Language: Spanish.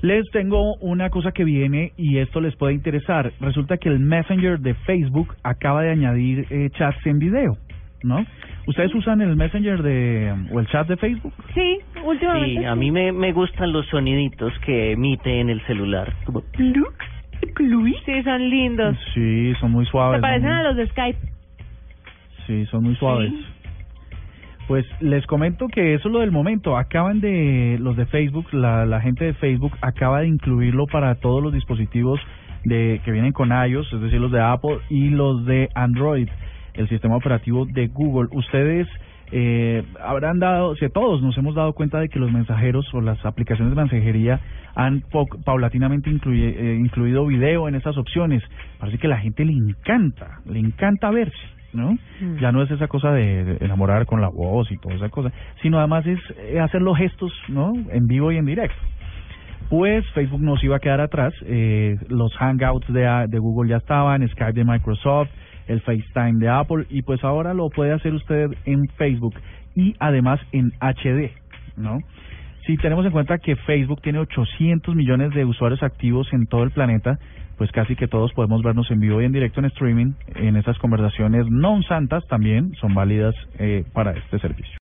Les tengo una cosa que viene y esto les puede interesar. Resulta que el Messenger de Facebook acaba de añadir eh, chats en video, ¿no? ¿Ustedes usan el Messenger de o el chat de Facebook? Sí, últimamente. Sí, a mí me, me gustan los soniditos que emite en el celular. Como Sí, son lindos. Sí, son muy suaves. Se parecen a los de Skype. Sí, son muy suaves. Sí. Pues les comento que eso es lo del momento. Acaban de, los de Facebook, la, la gente de Facebook acaba de incluirlo para todos los dispositivos de que vienen con iOS, es decir, los de Apple y los de Android, el sistema operativo de Google. Ustedes eh, habrán dado, si todos nos hemos dado cuenta de que los mensajeros o las aplicaciones de mensajería han paulatinamente incluye- eh, incluido video en esas opciones. Parece que a la gente le encanta, le encanta verse. ¿No? Mm. Ya no es esa cosa de, enamorar con la voz y toda esa cosa, sino además es eh, hacer los gestos, ¿no? En vivo y en directo. Pues Facebook nos iba a quedar atrás, eh, los Hangouts de, de Google ya estaban, Skype de Microsoft, el FaceTime de Apple y pues ahora lo puede hacer usted en Facebook y además en HD, ¿no? Si tenemos en cuenta que Facebook tiene 800 millones de usuarios activos en todo el planeta, pues casi que todos podemos vernos en vivo y en directo en streaming. En esas conversaciones non santas también son válidas eh, para este servicio.